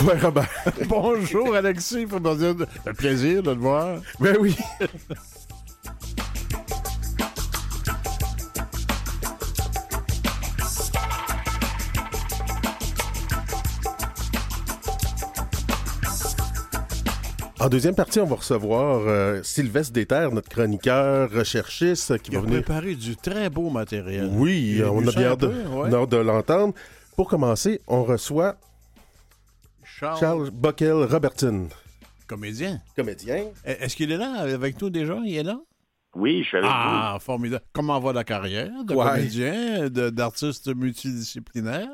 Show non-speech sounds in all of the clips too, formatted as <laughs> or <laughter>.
Quoi, Robert? <laughs> Bonjour, Alexis. Faut me dire, le plaisir de te voir. Ben oui. En deuxième partie, on va recevoir euh, Sylvestre Déterre, notre chroniqueur, recherchiste, qui Il va a venir. préparé du très beau matériel. Oui, on a bien de, ouais. hâte de l'entendre. Pour commencer, on reçoit Charles, Charles Bockel Robertson, comédien. comédien. E- Est-ce qu'il est là avec nous déjà? Il est là? Oui, je suis avec Ah, formidable. Comment va la carrière de Ouais. comédien, d'artiste multidisciplinaire?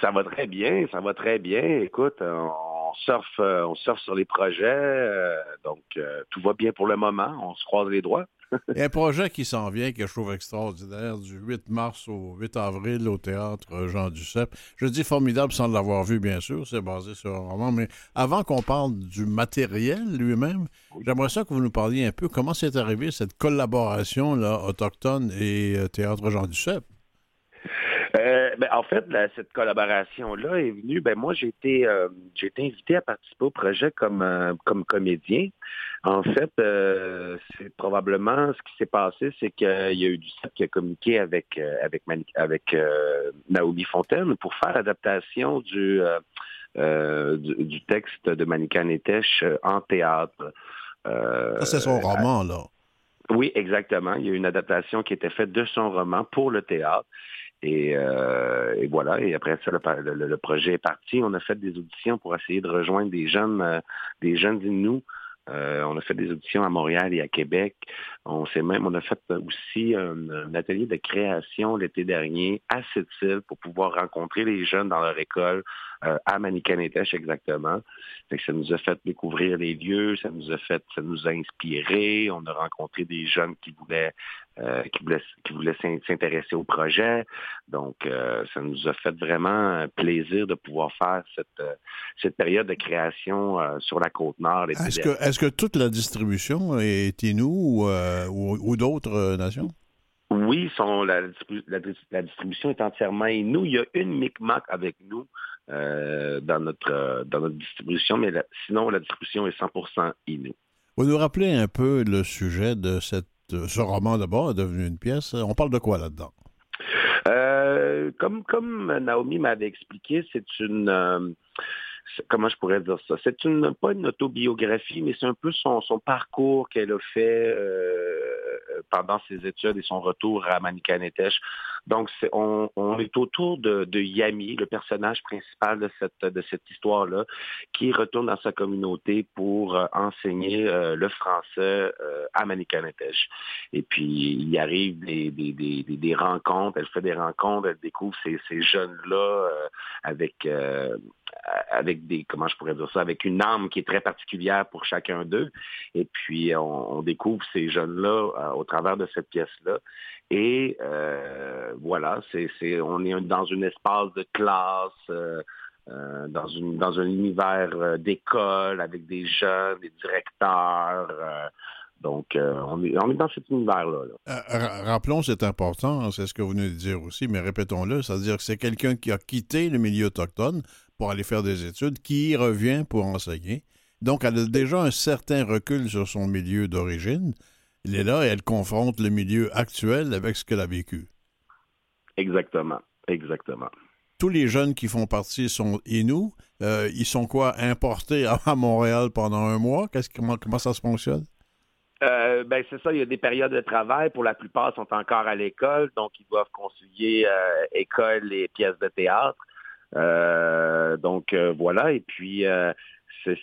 Ça va très bien, ça va très bien. Écoute, on surfe, euh, on surfe sur les projets, euh, donc euh, tout va bien pour le moment. On se croise les doigts. Il y a un projet qui s'en vient que je trouve extraordinaire du 8 mars au 8 avril au théâtre Jean Duceppe. Je dis formidable sans l'avoir vu, bien sûr, c'est basé sur un roman, mais avant qu'on parle du matériel lui-même, j'aimerais ça que vous nous parliez un peu comment c'est arrivé cette collaboration là, autochtone et euh, théâtre Jean Duceppe. Euh, ben, en fait, cette collaboration-là est venue. Ben moi, j'ai été, euh, j'ai été invité à participer au projet comme euh, comme comédien. En fait, c'est probablement ce qui s'est passé, c'est qu'il y a eu du qui a communiqué avec avec Mani- avec Naomi Fontaine pour faire adaptation du du, du texte de Manika Netesh euh, en théâtre. Ça, c'est son roman, là. oui, exactement. Il y a eu une adaptation qui était faite de son roman pour le théâtre. Et, euh, et voilà. Et après ça, le, projet est parti. On a fait des auditions pour essayer de rejoindre des jeunes, euh, des jeunes Inuits. Euh, on a fait des auditions à Montréal et à Québec. On s'est même, on a fait aussi un, atelier de création l'été dernier à Sept-Îles pour pouvoir rencontrer les jeunes dans leur école euh, à Manicanétèche exactement. Fait que ça nous a fait découvrir les lieux, ça nous a fait, ça nous a inspiré. On a rencontré des jeunes qui voulaient, euh, qui voulaient, qui voulaient s'in- s'intéresser au projet. Donc, euh, ça nous a fait vraiment un plaisir de pouvoir faire cette, euh, cette période de création euh, sur la côte nord. Est-ce que, est-ce que toute la distribution est Inou ou, euh, ou, ou d'autres euh, nations? Oui, son, la, distribu- la dis- la distribution est entièrement nous. Il y a une Micmac avec nous euh, dans notre euh, dans notre distribution, mais la- sinon la distribution est 100% Inou. Vous nous rappelez un peu le sujet de cette, ce roman d'abord, est devenu une pièce. On parle de quoi là-dedans? Euh, comme Naomi m'avait expliqué, c'est une euh, comment je pourrais dire ça? C'est une pas une autobiographie, mais c'est un peu son, son parcours qu'elle a fait euh, pendant ses études et son retour à Manicanétèche. Donc on, est autour de, Yami, le personnage principal de cette de cette histoire-là, qui retourne dans sa communauté pour euh, enseigner euh, le français euh, à Manicanétèche. Et puis, il y arrive des, des, des, des- rencontres, elle fait des rencontres, elle découvre ces, ces jeunes-là euh, avec, euh, avec des, comment je pourrais dire ça, avec une âme qui est très particulière pour chacun d'eux. Et puis, on, découvre ces jeunes-là euh, au travers de cette pièce-là. Et euh, voilà, c'est, c'est, on est dans une espace de classe. euh, euh, dans, une, dans un univers euh, d'école avec des jeunes, des directeurs. euh, donc, euh, on, est, on est dans cet univers-là. là. Euh, ra- rappelons, c'est important, c'est ce que vous venez de dire aussi, mais répétons-le, c'est-à-dire que c'est quelqu'un qui a quitté le milieu autochtone pour aller faire des études, qui y revient pour enseigner. Donc, elle a déjà un certain recul sur son milieu d'origine. Elle est là et elle confronte le milieu actuel avec ce qu'elle a vécu. Exactement. Exactement. Tous les jeunes qui font partie sont Inuits. Euh, ils sont quoi, importés <laughs> à Montréal pendant un mois? Qu'est-ce, comment, comment ça se fonctionne? Euh, ben c'est ça, il y a des périodes de travail. Pour la plupart, sont encore à l'école, donc ils doivent concilier euh, école et pièces de théâtre. Euh, donc euh, voilà, et puis euh, c'est,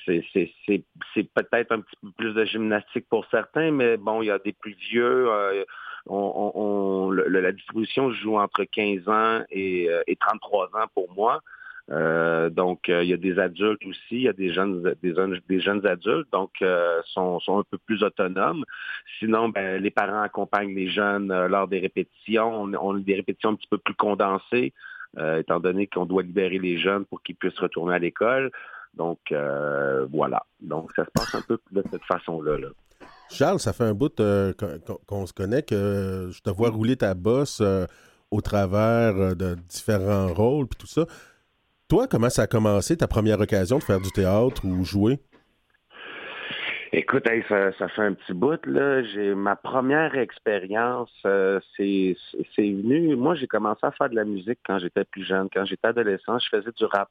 peut-être un petit peu plus de gymnastique pour certains, mais bon, il y a des plus vieux. euh, on, on- on- le- la distribution joue entre 15 ans et, et 33 ans pour moi. Euh, donc, il y a des adultes aussi, il y a des jeunes, des jeunes, des jeunes adultes, donc euh, sont, sont un peu plus autonomes. Sinon, ben, les parents accompagnent les jeunes lors des répétitions. On, on a des répétitions un petit peu plus condensées, euh, étant donné qu'on doit libérer les jeunes pour qu'ils puissent retourner à l'école. Donc, euh, voilà. Donc, ça se passe un peu de cette façon-là. là. Charles, ça fait un bout euh, qu'on se connaît que je te vois rouler ta bosse au travers de différents rôles puis tout ça. Toi, comment ça a commencé, ta première occasion de faire du théâtre ou jouer? Écoute, ça, fait un petit bout, là. J'ai ma première expérience, euh, c'est venu. Moi, j'ai commencé à faire de la musique quand j'étais plus jeune. Quand j'étais adolescent, je faisais du rap.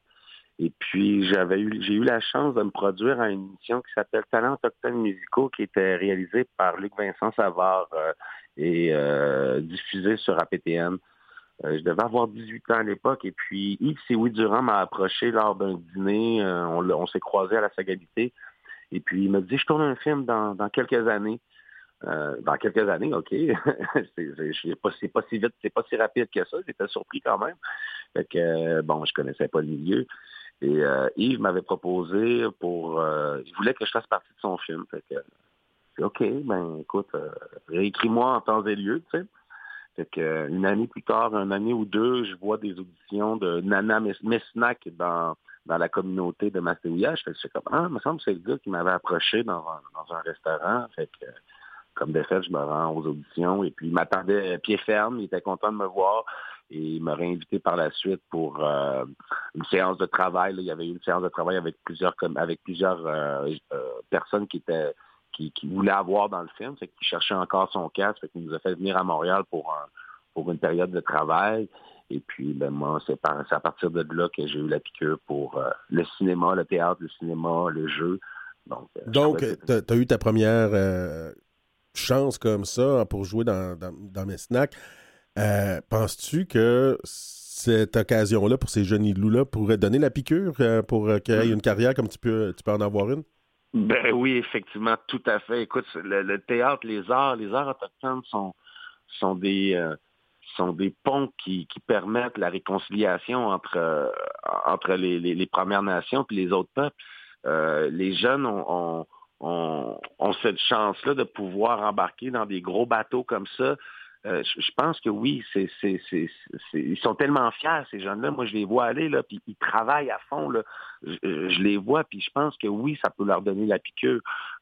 Et puis j'avais eu j'ai eu la chance de me produire à une émission qui s'appelle Talents autochtones musicaux, qui était réalisée par Luc Vincent Savard euh, et euh, diffusée sur. Euh, je devais avoir 18 ans à l'époque et puis Yves Sioui Durand m'a approché lors d'un dîner. on, on s'est croisé à la Sagalité. Et puis il m'a dit je tourne un film dans, dans quelques années. dans quelques années, OK. <laughs> c'est pas, pas si vite, c'est pas si rapide que ça. J'étais surpris quand même. Fait que bon, je connaissais pas le milieu. Et euh, Yves m'avait proposé pour... Euh, il voulait que je fasse partie de son film. Fait que, OK, ben écoute, euh, réécris-moi en temps et lieu, tu sais. Fait que, une année plus tard, une année ou deux, je vois des auditions de Nana Mesnac dans, dans la communauté de Mastéouillage. Je fais comme, ah, il me semble que c'est le gars qui m'avait approché dans un, un restaurant. Fait que, comme de fait, je me rends aux auditions et puis il m'attendait pied ferme, il était content de me voir et il m'a réinvité par la suite pour euh, une séance de travail. Il y avait eu une séance de travail avec plusieurs avec plusieurs euh, euh, personnes qui étaient qui, voulaient avoir dans le film, c'est qui cherchait encore son casque, fait qu'il nous a fait venir à Montréal pour pour une période de travail. Et puis, ben, moi, c'est à partir de là que j'ai eu la piqûre pour le cinéma, le théâtre, le cinéma, le jeu. Donc, Donc tu as, eu ta première chance comme ça pour jouer dans, dans, dans mes snacks. Euh, penses-tu que cette occasion-là pour ces jeunes loups-là pourrait donner la piqûre euh, pour euh, qu'il y ait une carrière comme tu peux, tu peux en avoir une? Ben oui, effectivement, tout à fait. Écoute, le, théâtre, les arts, les arts autochtones sont, sont des sont des ponts qui, permettent la réconciliation entre, entre les, Premières Nations et les autres peuples. les jeunes ont cette chance-là de pouvoir embarquer dans des gros bateaux comme ça, euh, je, pense que oui, ils sont tellement fiers, ces jeunes-là. Moi, je les vois aller, là, puis ils travaillent à fond. Là. Je, les vois, puis je pense que oui, ça peut leur donner la piqûre.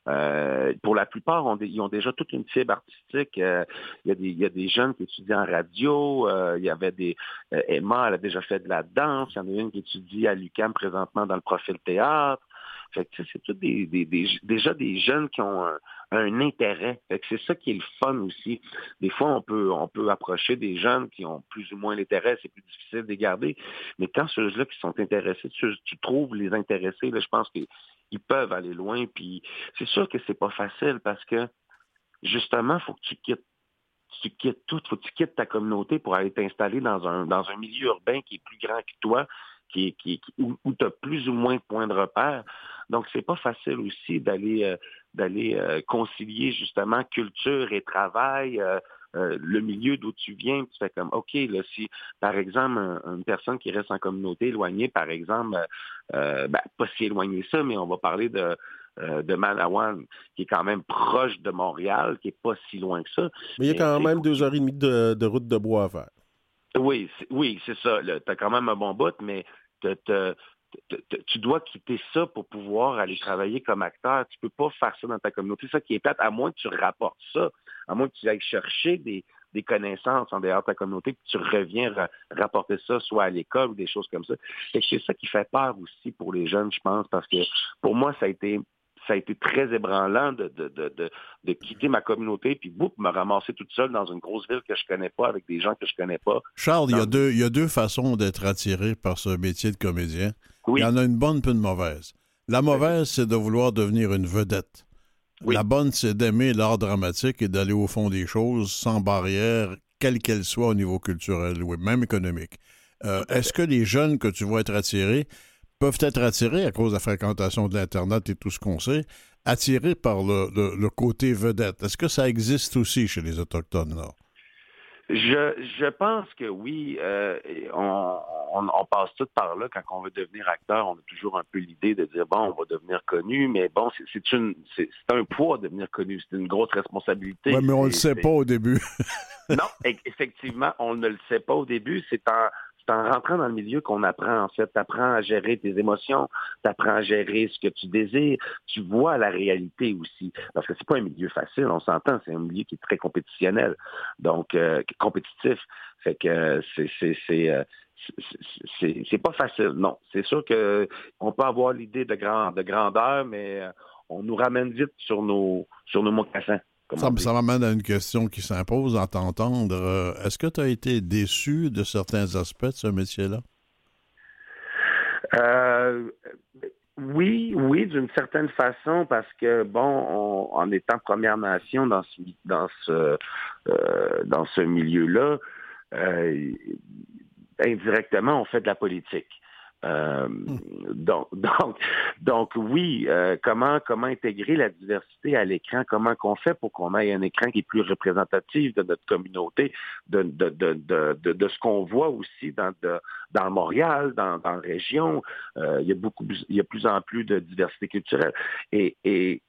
Euh, pour la plupart, ils ont déjà toute une fibre artistique. Euh, il, y a des, il y a des jeunes qui étudient en radio. il y avait des... Emma, elle a déjà fait de la danse. Il y en a une qui étudie à l'UQAM présentement dans le profil théâtre. Fait c'est déjà des jeunes qui ont un, intérêt. c'est ça qui est le fun aussi. Des fois, on peut, approcher des jeunes qui ont plus ou moins l'intérêt, c'est plus difficile de les garder. Mais quand ceux-là qui sont intéressés, tu, trouves les intéressés, je pense qu'ils peuvent aller loin. Puis c'est sûr que c'est pas facile parce que justement, il faut que tu quittes tu quittes faut que tu quittes ta communauté pour aller t'installer dans un milieu urbain qui est plus grand que toi, qui, qui, où, tu as plus ou moins de points de repère. Donc, c'est pas facile aussi d'aller euh, d'aller euh, concilier justement culture et travail. Euh, le milieu d'où tu viens, tu fais comme, OK, là, si, par exemple, une personne qui reste en communauté éloignée, par exemple, ben, pas si éloignée ça, mais on va parler de, de Manawan, qui est quand même proche de Montréal, qui est pas si loin que ça. Mais il y a quand même deux heures et demie de, route de bois à faire. Oui, oui, c'est ça. Tu as quand même un bon bout, mais tu dois quitter ça pour pouvoir aller travailler comme acteur. Tu peux pas faire ça dans ta communauté. C'est ça qui est plate, à moins que tu rapportes ça, à moins que tu ailles chercher des, connaissances en dehors de ta communauté, que tu reviens rapporter ça soit à l'école ou des choses comme ça. c'est ça qui fait peur aussi pour les jeunes, je pense, parce que pour moi, ça a été ça a été très ébranlant de, de, quitter ma communauté puis boum, me ramasser toute seule dans une grosse ville que je connais pas avec des gens que je connais pas. Charles, il y, a deux, il y a deux façons d'être attiré par ce métier de comédien. Il y en a une bonne puis une mauvaise. La mauvaise, c'est de vouloir devenir une vedette. La bonne, c'est d'aimer l'art dramatique et d'aller au fond des choses sans barrière, quelle qu'elle soit au niveau culturel ou même économique. Euh, est-ce que les jeunes que tu vois être attirés peuvent être attirés à cause de la fréquentation de l'Internet et tout ce qu'on sait, attirés par le, côté vedette. Est-ce que ça existe aussi chez les Autochtones, là? Je, je pense que oui. Euh, on, on, passe tout par là. Quand on veut devenir acteur, on a toujours un peu l'idée de dire, bon, on va devenir connu, mais bon, c'est une c'est un poids de devenir connu. C'est une grosse responsabilité. Oui, mais on ne le sait pas au début. non, effectivement, on ne le sait pas au début. C'est en, c'est en rentrant dans le milieu qu'on apprend, en fait. Tu apprends à gérer tes émotions, tu apprends à gérer ce que tu désires, tu vois la réalité aussi. Parce que c'est pas un milieu facile, on s'entend, c'est un milieu qui est très compétitionnel, donc euh, compétitif. Fait que c'est c'est euh, c'est pas facile, non. C'est sûr que on peut avoir l'idée de, grand, de grandeur, mais euh, on nous ramène vite sur nos sur nos mocassins. Ça, ça m'amène à une question qui s'impose en t'entendre. Euh, est-ce que tu as été déçu de certains aspects de ce métier-là? Euh, oui, oui, d'une certaine façon, parce que bon, en étant Première Nation dans ce dans ce euh, dans ce milieu-là, indirectement, on fait de la politique. Euh, donc, <laughs> donc, donc, oui, euh, comment comment intégrer la diversité à l'écran? Comment qu'on fait pour qu'on ait un écran qui est plus représentatif de notre communauté, de de, de, de, de ce qu'on voit aussi dans dans Montréal, dans, dans la région? Euh, il y a beaucoup, il y a plus en plus de diversité culturelle. Et, et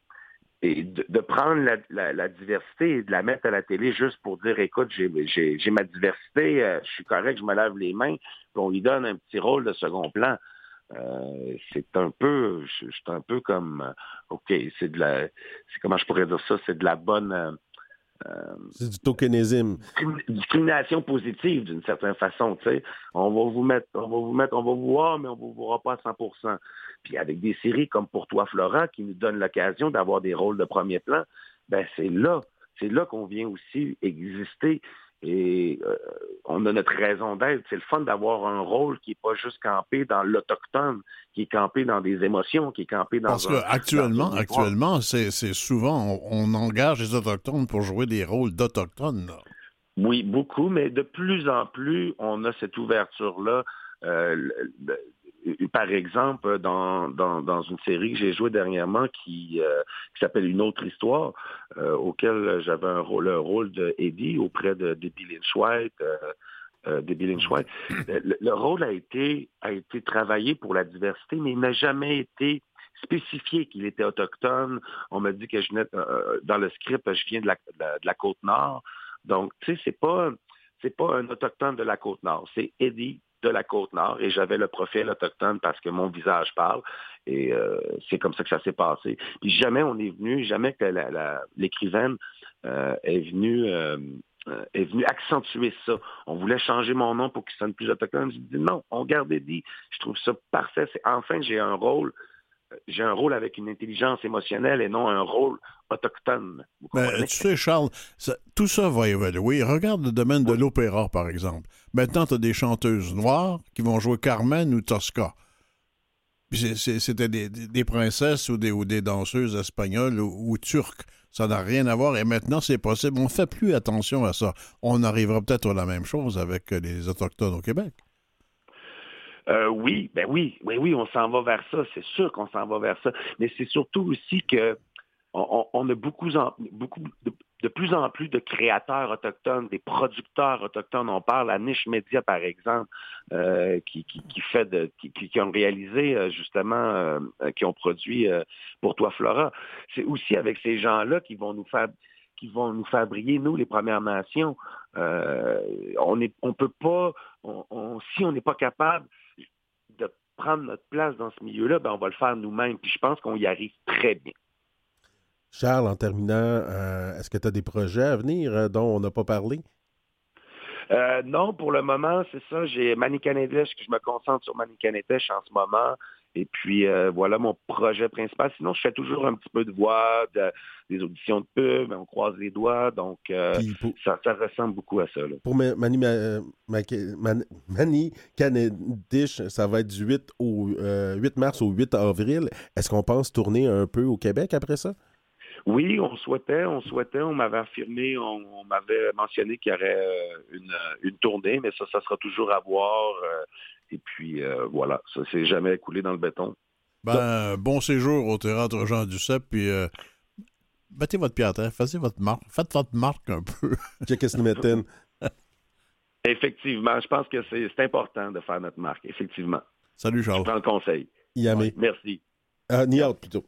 et de, prendre la, diversité et de la mettre à la télé juste pour dire écoute, j'ai ma diversité, euh, je suis correct, je me lave les mains, puis on lui donne un petit rôle de second plan. Euh, c'est un peu, suis un peu comme, euh, ok, c'est de la, c'est comment je pourrais dire ça, c'est de la bonne, c'est du tokenisme. Discrimination positive d'une certaine façon, tu sais. On va vous mettre, on va vous mettre, on va vous voir, mais on ne vous verra pas à 100%. Puis avec des séries comme Pour toi, Flora, qui nous donnent l'occasion d'avoir des rôles de premier plan, ben c'est là, c'est là qu'on vient aussi exister. Et euh, on a notre raison d'être. C'est le fun d'avoir un rôle qui n'est pas juste campé dans l'autochtone, qui est campé dans des émotions, qui est campé dans. Parce qu'actuellement, actuellement, c'est souvent on, engage les autochtones pour jouer des rôles d'autochtones. Oui, beaucoup, mais de plus en plus, on a cette ouverture-là. Euh, par exemple, dans, dans, une série que j'ai jouée dernièrement qui, euh, qui s'appelle Une autre histoire, euh, auquel j'avais un rôle, le rôle de Eddie auprès de Debbie Lynch White. Euh, Debbie Lynch White. Le, rôle a été, a été travaillé pour la diversité, mais il n'a jamais été spécifié qu'il était autochtone. On m'a dit que je venais, dans le script, je viens de la, de la, côte nord. Donc, tu sais, c'est pas c'est pas un autochtone de la côte nord, c'est Eddie de la Côte-Nord et j'avais le profil autochtone parce que mon visage parle et euh, c'est comme ça que ça s'est passé. Puis jamais on est venu, jamais que l'écrivaine euh, est venue euh, est venu accentuer ça. On voulait changer mon nom pour qu'il sonne plus autochtone. Je dis non, on garde Eddie. Je trouve ça parfait. Enfin, j'ai un rôle j'ai un rôle avec une intelligence émotionnelle et non un rôle autochtone. Ben, tu sais, Charles, tout ça va évoluer. Regarde le domaine de l'opéra, par exemple. Maintenant, tu as des chanteuses noires qui vont jouer Carmen ou Tosca. C'était des, princesses ou des, ou des danseuses espagnoles ou, turques. Ça n'a rien à voir et maintenant c'est possible. On ne fait plus attention à ça. On arrivera peut-être à la même chose avec les Autochtones au Québec. Euh, oui, ben oui, oui, oui, on s'en va vers ça, c'est sûr qu'on s'en va vers ça. Mais c'est surtout aussi que on, a beaucoup, beaucoup de, plus en plus de créateurs autochtones, des producteurs autochtones. On parle à Niche Média, par exemple, euh, qui, qui, fait de, qui, qui, ont réalisé euh, justement, qui ont produit pour toi Flora. C'est aussi avec ces gens-là qui vont nous faire qui vont nous nous, les Premières Nations. on ne on peut pas, si on n'est pas capable prendre notre place dans ce milieu-là, ben on va le faire nous-mêmes. Puis je pense qu'on y arrive très bien. Charles, en terminant, euh, est-ce que tu as des projets à venir euh, dont on n'a pas parlé? Euh, non, pour le moment, c'est ça. J'ai Manicanedesh, que je me concentre sur Manicanedesh en ce moment. Et puis, euh, voilà mon projet principal. Sinon, je fais toujours un petit peu de voix, des auditions de pub, on croise les doigts. Donc, euh, ça, ressemble beaucoup à ça. Pour Mani, Mani ça va être du 8, au, 8 mars au 8 avril. Est-ce qu'on pense tourner un peu au Québec après ça? Oui, on souhaitait, on souhaitait, on m'avait affirmé, on, m'avait mentionné qu'il y aurait euh, une, tournée, mais ça, ça sera toujours à voir. Euh, et puis euh, voilà, ça s'est jamais coulé dans le béton. Ben, bon séjour au théâtre Jean Duceppe, puis battez votre pied faites votre marque, faites votre marque un peu. <laughs> Effectivement, je pense que c'est important de faire notre marque, effectivement. Salut Charles. Je prends le conseil. Yamé. merci. Uh, ni plutôt.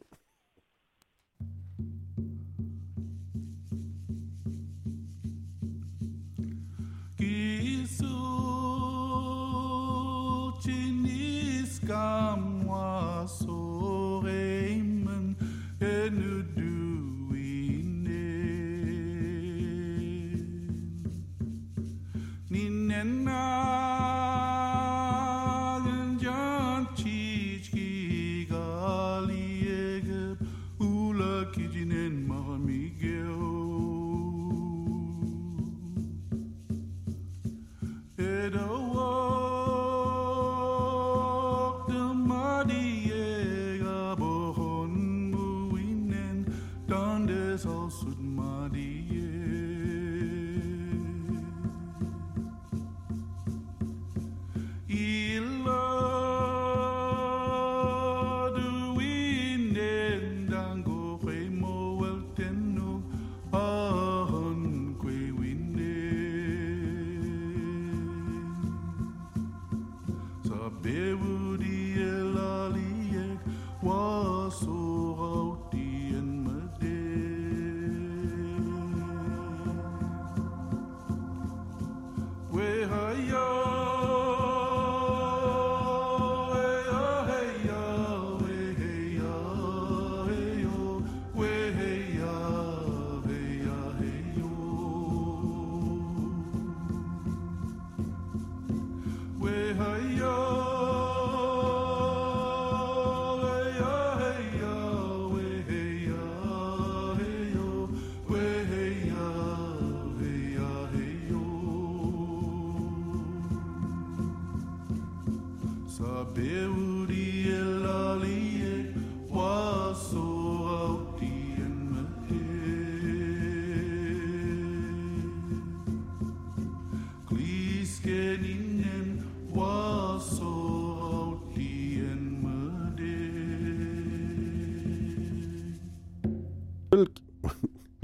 Kamuaso.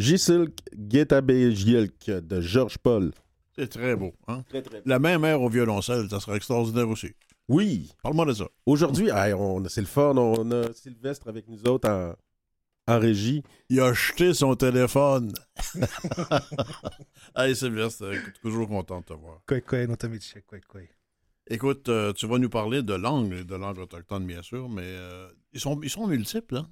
Gisilk Getabejilk de Georges Paul. C'est très beau. Hein? Très, très La même air au violoncelle, ça serait extraordinaire aussi. Oui. Parle-moi de ça. Aujourd'hui, hey, on- c'est le fun. On a Sylvestre avec nous autres en, en régie. Il a jeté son téléphone. <laughs> Hey Sylvestre, toujours content de te voir. Quoi, quoi, non, quoi, quoi. Écoute, euh, tu vas nous parler de langue, de langue autochtone, bien sûr, mais euh, ils, sont, ils sont multiples. Hein?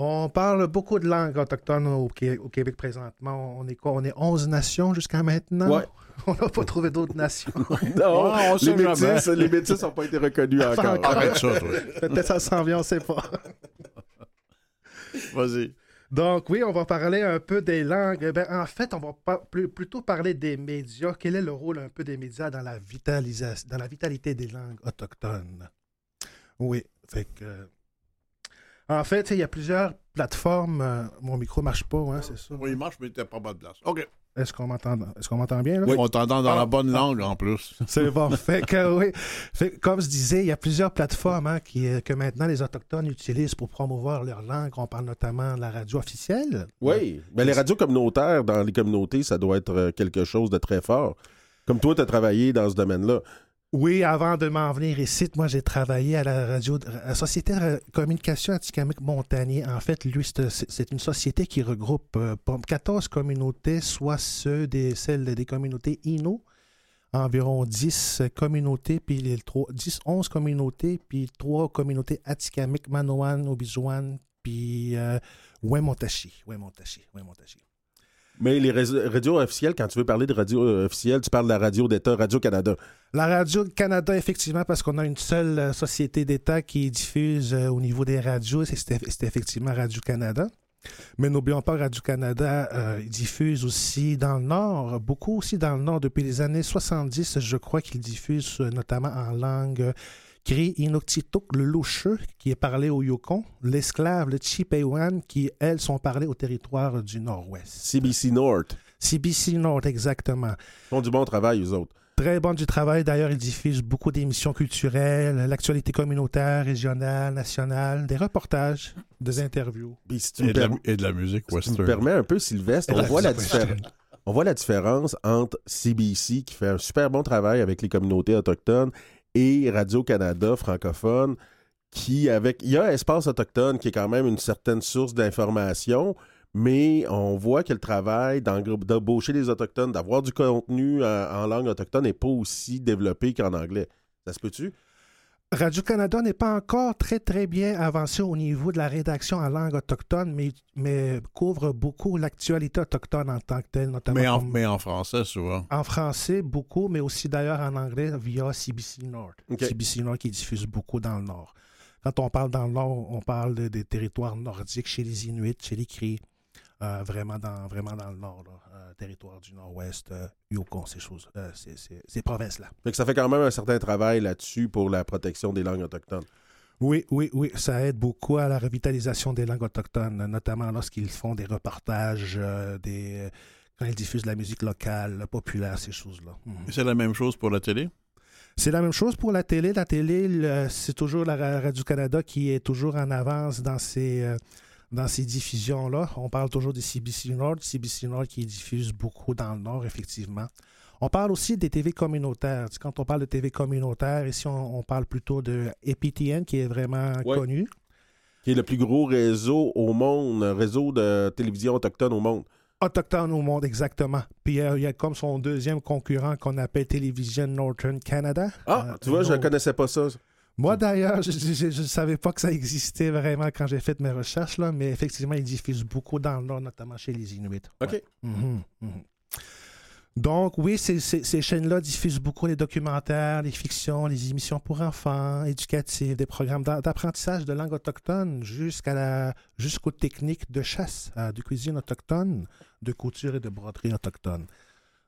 On parle beaucoup de langues autochtones au, Qué- au Québec présentement. On est quoi? On est 11 nations jusqu'à maintenant? Ouais. <laughs> On n'a pas trouvé d'autres nations. <laughs> Non, on les, métis, les métis n'ont pas été reconnus encore. encore. Arrête ça, toi. <laughs> Peut-être ça s'en vient, on ne sait pas. Vas-y. Donc oui, on va parler un peu des langues. Ben, en fait, on va plus- plutôt parler des médias. Quel est le rôle un peu des médias dans la, vitalisation, dans la vitalité des langues autochtones? Oui, fait que... En fait, il y a plusieurs plateformes. euh, mon micro marche pas, hein, c'est ça? Oui, il marche, mais t'es pas bonne place. OK. Est-ce qu'on m'entend, est-ce qu'on m'entend bien? Là? On t'entend dans Ah. la bonne langue, en plus. <laughs> C'est bon. <laughs> fait que, oui. Fait que, comme je disais, il y a plusieurs plateformes hein, qui, euh, que maintenant les Autochtones utilisent pour promouvoir leur langue. On parle notamment de la radio officielle. Oui. Ben, les radios communautaires dans les communautés, ça doit être euh, quelque chose de très fort. Comme toi, tu as travaillé dans ce domaine-là. Oui, avant de m'en venir ici, moi, j'ai travaillé à la radio, à Société de communication Atikamek Montagnier. En fait, lui, c'est une société qui regroupe euh, pas- 14 communautés, soit ceux des, celles des communautés Innu, environ 10 communautés, puis les 3, 10, 11 communautés, puis 3 communautés Atikamek, Manoan, Obizuan, puis euh, Wemontashi. Wemontashi, Wemontashi. Mais les radios officielles, quand tu veux parler de radio euh, officielle, tu parles de la radio d'État, Radio-Canada. La Radio Canada, effectivement, parce qu'on a une seule euh, société d'État qui diffuse euh, au niveau des radios, c'est effectivement Radio-Canada. Mais n'oublions pas, Radio-Canada diffuse aussi dans le Nord, beaucoup aussi dans le Nord. Depuis les années 70, je crois qu'il diffuse notamment en langue Cree Inuktitut, le loucheux, qui est parlé au Yukon, l'esclave, le Chipewyan, qui, elles, sont parlées au territoire du Nord-Ouest. CBC North. CBC Nord, exactement. Ils font du bon travail, eux autres. Très bon du travail. D'ailleurs, ils diffusent beaucoup d'émissions culturelles, l'actualité communautaire, régionale, nationale, des reportages, des interviews. Si tu Et de, la, et de la musique si tu me western. permets un peu, Sylvestre, on voit, la diffé- on voit la différence entre CBC, qui fait un super bon travail avec les communautés autochtones, et Radio-Canada francophone, qui, avec. Il y a Espace Autochtone, qui est quand même une certaine source d'information, mais on voit que le travail d'embaucher les Autochtones, d'avoir du contenu en, en langue autochtone n'est pas aussi développé qu'en anglais. Ça se peut-tu? Radio-Canada n'est pas encore très, très bien avancé au niveau de la rédaction en langue autochtone, mais, mais couvre beaucoup l'actualité autochtone en tant que telle, notamment. Mais en, mais en français, souvent. En français, beaucoup, mais aussi d'ailleurs en anglais via CBC Nord. CBC Nord qui diffuse beaucoup dans le Nord. Quand on parle dans le Nord, on parle des territoires nordiques chez les Inuits, chez les Cris, euh, vraiment, dans, vraiment dans le Nord, euh, territoire du Nord-Ouest, euh, Yukon, ces choses, ces, ces provinces-là. ça fait quand même un certain travail là-dessus pour la protection des langues autochtones. Oui, oui, oui, ça aide beaucoup à la revitalisation des langues autochtones, notamment lorsqu'ils font des reportages, des, quand ils diffusent de la musique locale, populaire, ces choses-là. Mhm. C'est la même chose pour la télé? C'est la même chose pour la télé. La télé, c'est toujours la Radio-Canada qui est toujours en avance dans ses, dans ces diffusions-là. On parle toujours de CBC Nord, CBC Nord qui diffuse beaucoup dans le Nord, effectivement. On parle aussi des TV communautaires. Quand on parle de TV communautaire, ici, on, parle plutôt de EPTN, qui est vraiment connu. Qui est le plus gros réseau au monde, réseau de télévision autochtone au monde. Autochtone au monde, exactement. Puis euh, il y a comme son deuxième concurrent qu'on appelle Télévision Northern Canada. Ah, tu vois, je ne connaissais pas ça. Moi, d'ailleurs, <laughs> je ne savais pas que ça existait vraiment quand j'ai fait mes recherches, là, mais effectivement, ils diffusent beaucoup dans le Nord, notamment chez les Inuits. OK. Mhm, mhm. Donc, oui, ces, ces, chaînes-là diffusent beaucoup les documentaires, les fictions, les émissions pour enfants, éducatives, des programmes d'apprentissage de langue autochtone jusqu'à la, jusqu'aux techniques de chasse, euh, de cuisine autochtone, de couture et de broderie autochtone.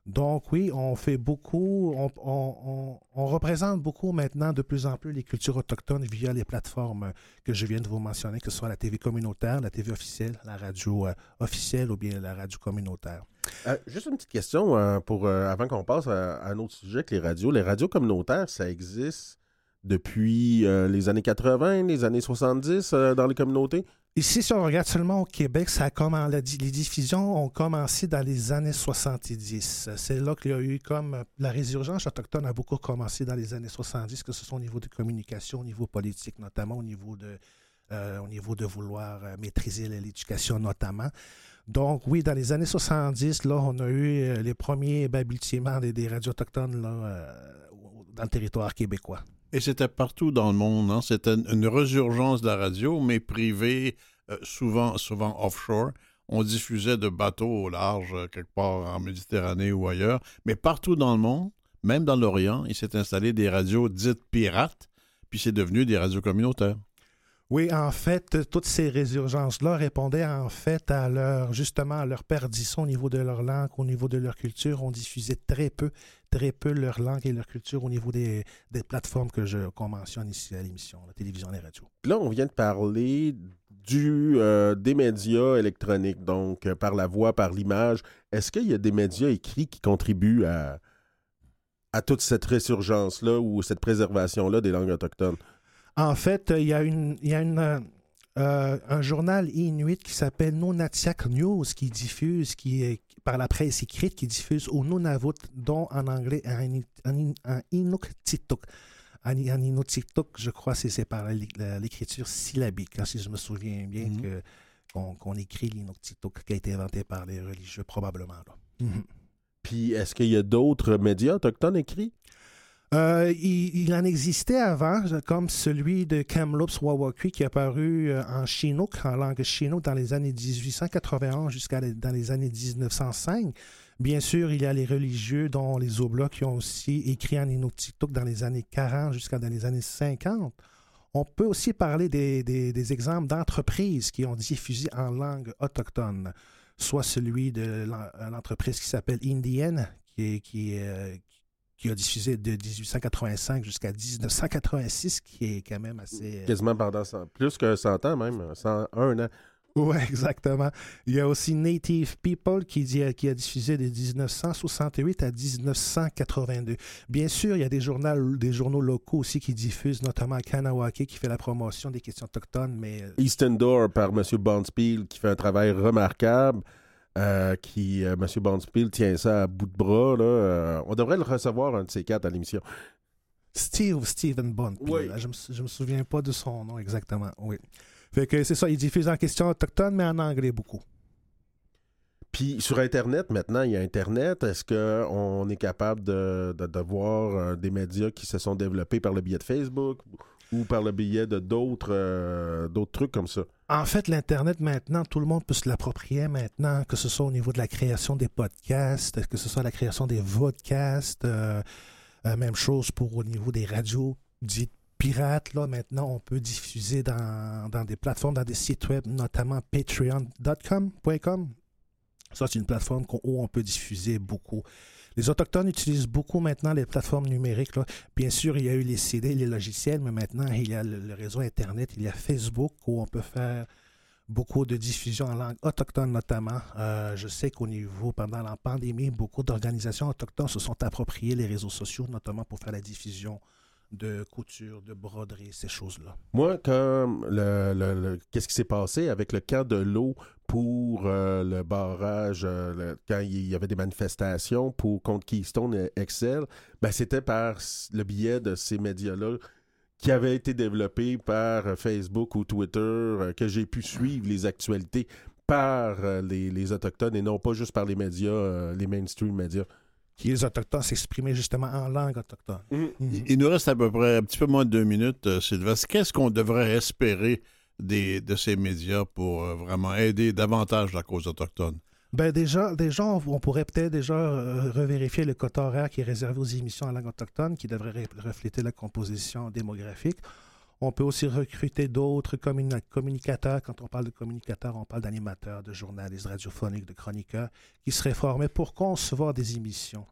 Donc oui, on fait beaucoup, on, représente beaucoup maintenant de plus en plus les cultures autochtones via les plateformes que je viens de vous mentionner, que ce soit la TV communautaire, la TV officielle, la radio euh, officielle ou bien la radio communautaire. Euh, juste une petite question euh, pour avant qu'on passe à, un autre sujet que les radios. Les radios communautaires, ça existe depuis les années 80, les années 70 dans les communautés? Ici, si on regarde seulement au Québec, ça les diffusions ont commencé dans les années 70. C'est là qu'il y a eu comme la résurgence autochtone a beaucoup commencé dans les années 70, que ce soit au niveau de communication, au niveau politique notamment, au niveau de, euh, au niveau de vouloir euh, maîtriser l'éducation notamment. Donc oui, dans les années 70, là, on a eu euh, les premiers balbutiements des, des radios autochtones là, dans le territoire québécois. Et c'était partout dans le monde. Hein? C'était une résurgence de la radio, mais privée, euh, souvent, souvent offshore. On diffusait de bateaux au large, euh, quelque part en Méditerranée ou ailleurs. Mais partout dans le monde, même dans l'Orient, il s'est installé des radios dites pirates, puis c'est devenu des radios communautaires. Oui, en fait, toutes ces résurgences-là répondaient en fait à leur justement à leur perdition au niveau de leur langue, au niveau de leur culture. On diffusait très peu, très peu leur langue et leur culture au niveau des, plateformes que je qu'on mentionne ici à l'émission, la télévision et la radio. Là, on vient de parler du, euh, des médias électroniques, donc euh, par la voix, par l'image. Est-ce qu'il y a des médias écrits qui contribuent à, à toute cette résurgence-là ou cette préservation-là des langues autochtones? En fait, il y a, une, il y a une, euh, un journal inuit qui s'appelle Nunatiak News qui diffuse, qui est par la presse écrite, qui diffuse au Nunavut, dont en anglais en, Inuktitut. En, Inuktitut, je crois que c'est par l'écriture syllabique, hein, si je me souviens bien mhm. qu'on écrit l'Inuktitut qui a été inventé par les religieux, probablement. Mhm. Puis, est-ce qu'il y a d'autres médias autochtones écrits? Euh, il, en existait avant, comme celui de Kamloops Wawakwi qui est apparu euh, en chinook, en langue chinook, dans les années 1891 jusqu'à dans les années 1905. Bien sûr, il y a les religieux, dont les Oblots, qui ont aussi écrit en Inuktitut dans les années 40 jusqu'à dans les années 50. On peut aussi parler des, exemples d'entreprises qui ont diffusé en langue autochtone, soit celui de l'entreprise qui s'appelle Indienne, qui est, qui, euh, qui a diffusé de 1885 jusqu'à 1986, qui est quand même assez... Euh, Quasiment pendant plus que 100 ans même, 101 ans. Oui, <laughs> exactement. Il y a aussi Native People qui, dit, qui a diffusé de 1968 à 1982. Bien sûr, il y a des journaux, des journaux locaux aussi qui diffusent, notamment Kanawake qui fait la promotion des questions autochtones. Mais... Euh, Eastern Door par M. Bonspiel qui fait un travail remarquable. Euh, qui, euh, M. Bonspiel, tient ça à bout de bras. Là, euh, on devrait le recevoir, un de ces quatre, à l'émission. Steve, Steven Bonspiel. Je ne me, souviens pas de son nom exactement. Oui. Fait que c'est ça, il diffuse en question autochtone, mais en anglais beaucoup. Puis sur Internet, maintenant, il y a Internet. Est-ce qu'on est capable de, de, voir des médias qui se sont développés par le biais de Facebook? Ou par le biais de d'autres euh, d'autres trucs comme ça? En fait, l'Internet maintenant, tout le monde peut se l'approprier maintenant, que ce soit au niveau de la création des podcasts, que ce soit la création des vodcasts, euh, euh, même chose pour au niveau des radios dites pirates. Là, maintenant, on peut diffuser dans, dans des plateformes, dans des sites web, notamment patreon.com. Ça, c'est une plateforme où on peut diffuser beaucoup. Les Autochtones utilisent beaucoup maintenant les plateformes numériques. Bien sûr, il y a eu les CD, les logiciels, mais maintenant, il y a le, réseau Internet, il y a Facebook où on peut faire beaucoup de diffusion en langue autochtone notamment. Euh, je sais qu'au niveau, pendant la pandémie, beaucoup d'organisations autochtones se sont appropriées les réseaux sociaux, notamment pour faire la diffusion de couture, de broderie, ces choses-là. Moi, qu'est-ce qui s'est passé avec le cas de l'eau pour euh, le barrage, euh, quand il y avait des manifestations pour contre Keystone et Excel, ben, c'était par le biais de ces médias-là qui avaient été développés par Facebook ou Twitter, euh, que j'ai pu suivre les actualités par les, les, Autochtones et non pas juste par les médias, les mainstream médias qui les Autochtones s'exprimer justement en langue autochtone. Mm. Mm-hmm. Il nous reste à peu près un petit peu moins de deux minutes, euh, Sylvestre. Qu'est-ce qu'on devrait espérer des, de ces médias pour euh, vraiment aider davantage la cause autochtone? Ben déjà, déjà, on pourrait peut-être déjà euh, revérifier le quota horaire qui est réservé aux émissions en langue autochtone, qui devrait refléter la composition démographique. On peut aussi recruter d'autres communicateurs. Quand on parle de communicateurs, on parle d'animateurs, de journalistes radiophoniques, de chroniqueurs, qui seraient formés pour concevoir des émissions.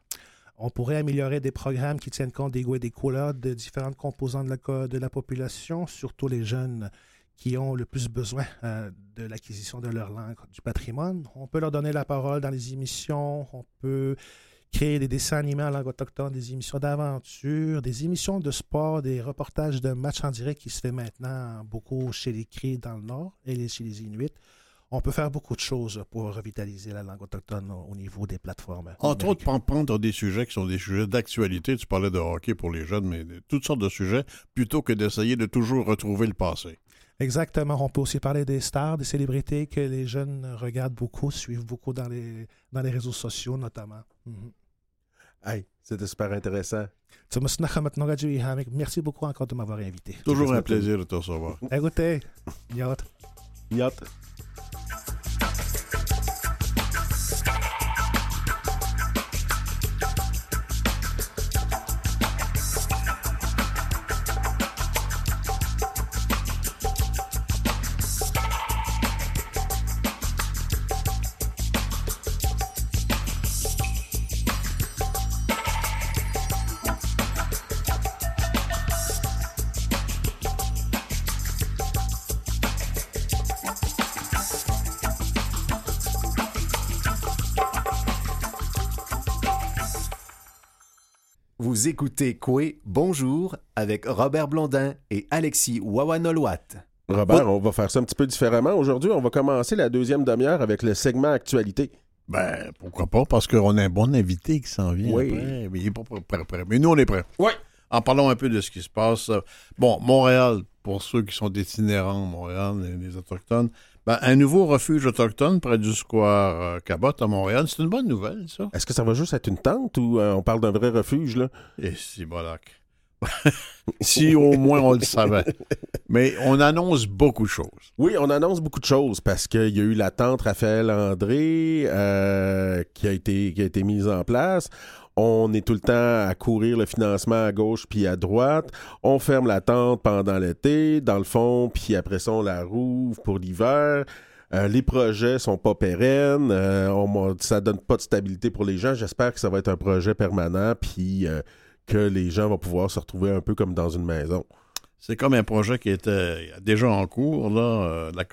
On pourrait améliorer des programmes qui tiennent compte des goûts et des couleurs de différentes composantes de la, de la population, surtout les jeunes qui ont le plus besoin euh, de l'acquisition de leur langue, du patrimoine. On peut leur donner la parole dans les émissions, on peut créer des dessins animés en langue autochtone, des émissions d'aventure, des émissions de sport, des reportages de matchs en direct qui se fait maintenant beaucoup chez les Cris dans le Nord et chez les Inuits. On peut faire beaucoup de choses pour revitaliser la langue autochtone au, niveau des plateformes. Entre autres, prendre des sujets qui sont des sujets d'actualité. Tu parlais de hockey pour les jeunes, mais toutes sortes de sujets, plutôt que d'essayer de toujours retrouver le passé. Exactement. On peut aussi parler des stars, des célébrités que les jeunes regardent beaucoup, suivent beaucoup dans les, dans les réseaux sociaux notamment. Mhm. Hey, c'était super intéressant. Merci beaucoup encore de m'avoir invité. Toujours un plaisir de te recevoir. Écoutez, Yot. Yot. Vous écoutez Coué Bonjour avec Robert Blondin et Alexis Wawanolwat. Robert, on va faire ça un petit peu différemment. Aujourd'hui, on va commencer la deuxième demi-heure avec le segment actualité. Ben, pourquoi pas, parce qu'on a un bon invité qui s'en vient. Oui. Mais il n'est pas prêt, prêt, Mais nous, on est prêts. Oui. En parlant un peu de ce qui se passe. Bon, Montréal, pour ceux qui sont itinérants, Montréal, les Autochtones, ben, un nouveau refuge autochtone près du square euh, Cabot à Montréal, c'est une bonne nouvelle, ça. Est-ce que ça va juste être une tente ou euh, on parle d'un vrai refuge, là? Et si, bolac. <laughs> si au moins on le savait. Mais on annonce beaucoup de choses. Oui, on annonce beaucoup de choses parce qu'il y a eu la tente Raphaël André euh, qui, a été, qui a été mise en place on est tout le temps à courir le financement à gauche puis à droite. On ferme la tente pendant l'été, dans le fond, puis après ça, on la rouvre pour l'hiver. Euh, les projets sont pas pérennes. Euh, on, ça donne pas de stabilité pour les gens. J'espère que ça va être un projet permanent, puis euh, que les gens vont pouvoir se retrouver un peu comme dans une maison. C'est comme un projet qui était déjà en cours. Là, la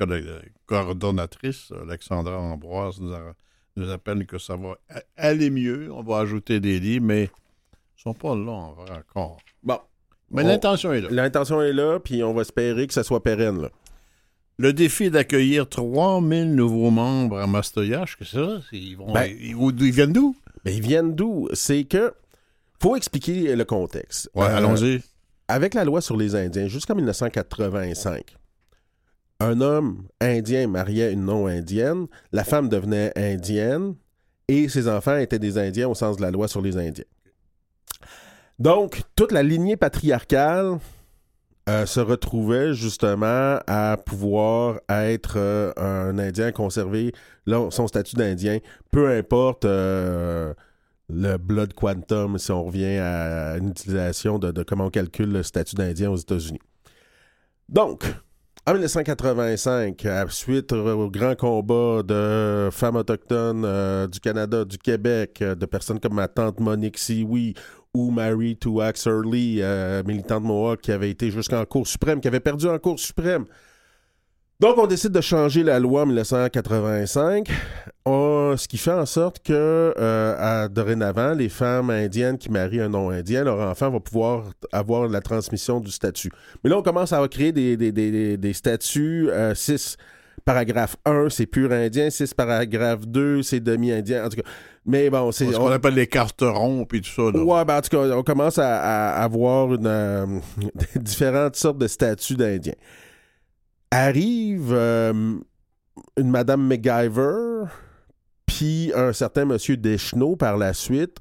coordonnatrice, Alexandra Ambroise, nous a nous appellent que ça va aller mieux. On va ajouter des lits, mais ils sont pas là encore. Bon. Mais l'intention est là. L'intention est là, puis on va espérer que ça soit pérenne. Là. Le défi d'accueillir 3000 nouveaux membres à Mastoyage, que ça, ils, vont, ben, ils, viennent d'où? Ben, ils viennent d'où? C'est que faut expliquer le contexte. Ouais, allons-y. Euh, avec la loi sur les Indiens, jusqu'en 1985, un homme indien mariait une non-indienne, la femme devenait indienne et ses enfants étaient des Indiens au sens de la loi sur les Indiens. Donc, toute la lignée patriarcale se retrouvait justement à pouvoir être un Indien conservé son statut d'Indien, peu importe le blood quantum, si on revient à une utilisation de, de comment on calcule le statut d'Indien aux États-Unis. Donc, en 1985, à suite au grand combat de femmes autochtones euh, du Canada, du Québec, euh, de personnes comme ma tante Monique Siwi ou Mary Tuax Early, euh, militante Mohawk, qui avait été jusqu'en Cour suprême, qui avait perdu en Cour suprême. Donc, on décide de changer la loi en 1985, ce qui fait en sorte que, à, dorénavant, les femmes indiennes qui marient un non-indien, leur enfant va pouvoir avoir la transmission du statut. Mais là, on commence à créer des, des, statuts 6 paragraphe 1, c'est pur indien. 6 paragraphe 2, c'est demi-indien. En tout cas, mais bon, c'est. Ce qu'on appelle les carterons puis tout ça. Là. Ouais, ben, en tout cas, on commence à, avoir une, <laughs> différentes sortes de statuts d'indiens arrive euh, une Madame McGyver, puis un certain Monsieur Deschenaux par la suite,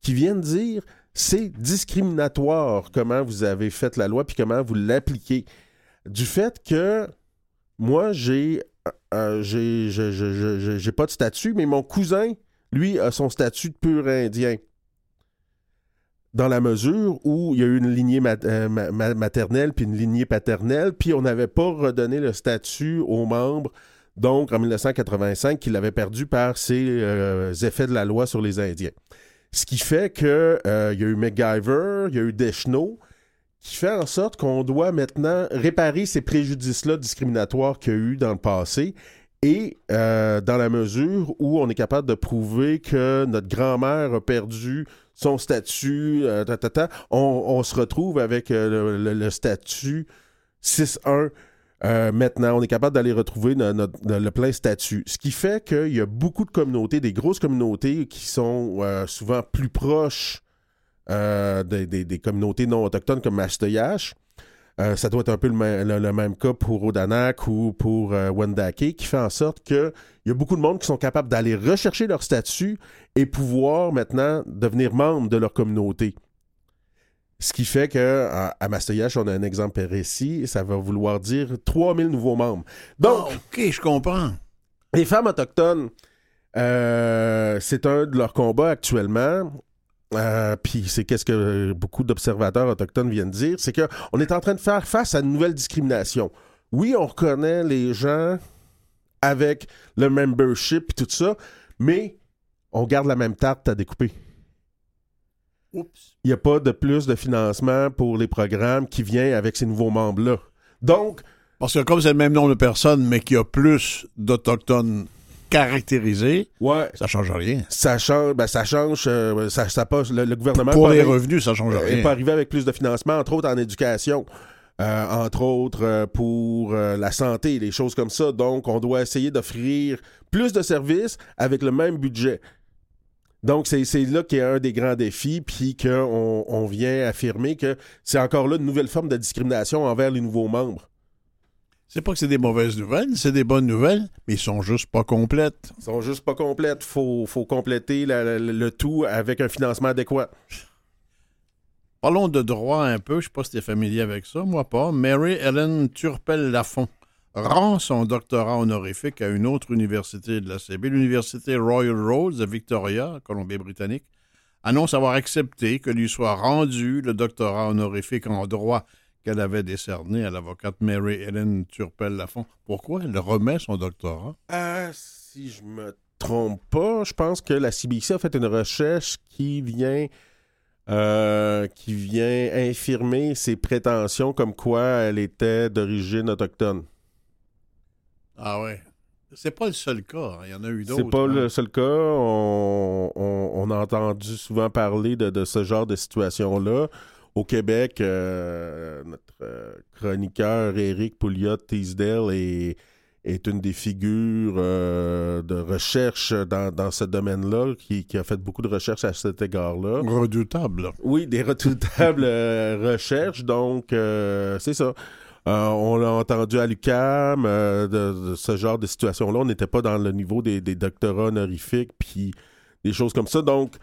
qui viennent dire c'est discriminatoire comment vous avez fait la loi puis comment vous l'appliquez. Du fait que moi, j'ai euh, j'ai pas de statut, mais mon cousin, lui, a son statut de pur indien dans la mesure où il y a eu une lignée euh, maternelle puis une lignée paternelle, puis on n'avait pas redonné le statut aux membres, donc en 1985, qu'il avait perdu par ces euh, effets de la loi sur les Indiens. Ce qui fait qu'il euh, y a eu MacGyver, il y a eu Deschenaux, qui fait en sorte qu'on doit maintenant réparer ces préjudices-là discriminatoires qu'il y a eu dans le passé et dans la mesure où on est capable de prouver que notre grand-mère a perdu son statut, euh, on, se retrouve avec euh, le, statut 6-1. Euh, maintenant, on est capable d'aller retrouver le plein statut. Ce qui fait qu'il y a beaucoup de communautés, des grosses communautés qui sont souvent plus proches des, communautés non autochtones comme Mastoyash. ça doit être un peu le, même cas pour Odanak ou pour Wendake, qui fait en sorte qu'il y a beaucoup de monde qui sont capables d'aller rechercher leur statut et pouvoir maintenant devenir membre de leur communauté. Ce qui fait que à Mastoyache, on a un exemple précis, ça va vouloir dire 3000 nouveaux membres. Donc, ah, OK, je comprends. Les femmes autochtones, euh, c'est un de leurs combats actuellement. Euh, puis c'est qu'est-ce que beaucoup d'observateurs autochtones viennent dire, c'est qu'on est en train de faire face à une nouvelle discrimination. Oui, on reconnaît les gens avec le membership et tout ça, mais on garde la même tarte à découper. Il n'y a pas de plus de financement pour les programmes qui vient avec ces nouveaux membres-là. Donc. Parce que comme c'est le même nombre de personnes, mais qu'il y a plus d'Autochtones caractérisés, ouais. ça change rien. Ça change, ben ça change, euh, ça, passe, le, gouvernement... Pour les revenus, ça change rien. Il peut arriver avec plus de financement, entre autres en éducation. Euh, entre autres euh, pour la santé, des choses comme ça. Donc, on doit essayer d'offrir plus de services avec le même budget. Donc, c'est là qu'il y a un des grands défis, puis qu'on on vient affirmer que c'est encore là une nouvelle forme de discrimination envers les nouveaux membres. C'est pas que c'est des mauvaises nouvelles, c'est des bonnes nouvelles, mais ils sont juste pas complètes. Ils sont juste pas complètes. Faut, faut compléter le tout avec un financement adéquat. Parlons de droit un peu, je sais pas si tu es familier avec ça, moi pas. Mary Ellen Turpel-Lafont rend son doctorat honorifique à une autre université de la CB, l'université Royal Roads de Victoria, Colombie-Britannique, annonce avoir accepté que lui soit rendu le doctorat honorifique en droit qu'elle avait décerné à l'avocate Mary Ellen Turpel-Lafont. Pourquoi elle remet son doctorat? Euh, si je me trompe pas, je pense que la CBC a fait une recherche qui vient euh, qui vient infirmer ses prétentions comme quoi elle était d'origine autochtone. Ah ouais. C'est pas le seul cas. Hein. Il y en a eu d'autres. C'est pas hein. le seul cas. On, a entendu souvent parler de, ce genre de situation-là. Au Québec, euh, notre euh, chroniqueur Éric Pouliot-Teasdale est, est une des figures euh, de recherche dans, ce domaine-là, qui, a fait beaucoup de recherches à cet égard-là. Redoutable. Oui, des redoutables recherches. Donc, c'est ça. Euh, on l'a entendu à l'UCAM, euh, de, ce genre de situation-là. On n'était pas dans le niveau des, doctorats honorifiques, puis des choses comme ça. Donc,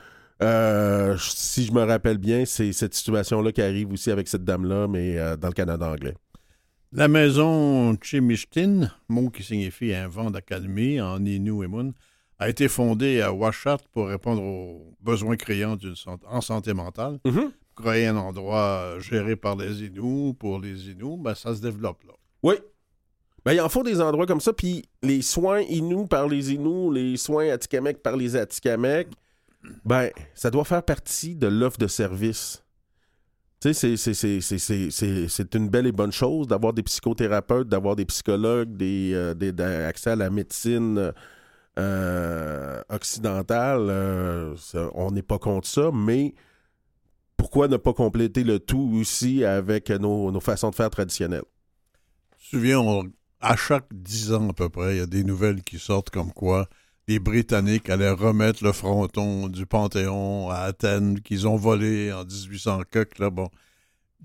Euh, si je me rappelle bien, c'est cette situation-là qui arrive aussi avec cette dame-là, mais euh, dans le Canada anglais. La maison Chimishtin, mot qui signifie un vent d'académie en Moon, a été fondée à Washat pour répondre aux besoins criants en santé mentale. Mhm. Créer un endroit géré par les Inuits pour les Inuits, ben, ça se développe là. Oui. Ben, il en faut des endroits comme ça, puis les soins Inuits par les Inuits, les soins Atikamekw par les Atikamekw, ben, ça doit faire partie de l'offre de service. Tu sais, c'est une belle et bonne chose d'avoir des psychothérapeutes, d'avoir des psychologues, des, euh, des, accès à la médecine euh, occidentale. Euh, on n'est pas contre ça, mais pourquoi ne pas compléter le tout aussi avec nos, nos façons de faire traditionnelles? Tu te souviens, à chaque dix ans à peu près, il y a des nouvelles qui sortent comme quoi les Britanniques allaient remettre le fronton du Panthéon à Athènes qu'ils ont volé en 1800 là, bon.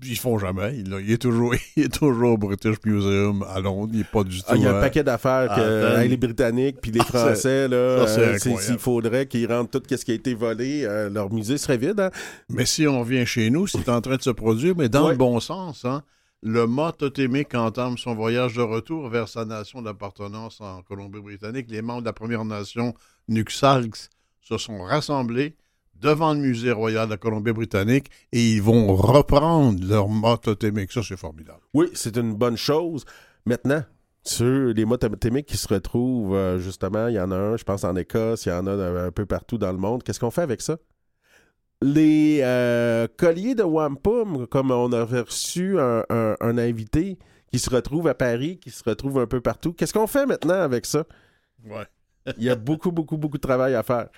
Ils font jamais. Il, est toujours, <laughs> il est toujours au British Museum à Londres. Il n'est pas du tout. Ah, il y a un paquet d'affaires que les Britanniques puis les ah, Français, là, euh, s'il faudrait qu'ils rendent tout ce qui a été volé, euh, leur musée serait vide. Hein? Mais si on vient chez nous, c'est en train de se produire, mais dans le bon sens. Hein? Le mât totémique entame son voyage de retour vers sa nation d'appartenance en Colombie-Britannique. Les membres de la Première Nation Nuxalx se sont rassemblés devant le musée royal de la Colombie-Britannique et ils vont reprendre leur mât totémique. Ça, c'est formidable. Oui, c'est une bonne chose. Maintenant, sur les mots qui se retrouvent, euh, justement, il y en a un, je pense, en Écosse, il y en a un peu partout dans le monde. Qu'est-ce qu'on fait avec ça? Les euh, colliers de wampum, comme on avait reçu un, invité qui se retrouve à Paris, qui se retrouve un peu partout, qu'est-ce qu'on fait maintenant avec ça? Ouais. Il y a beaucoup, beaucoup, beaucoup de travail à faire.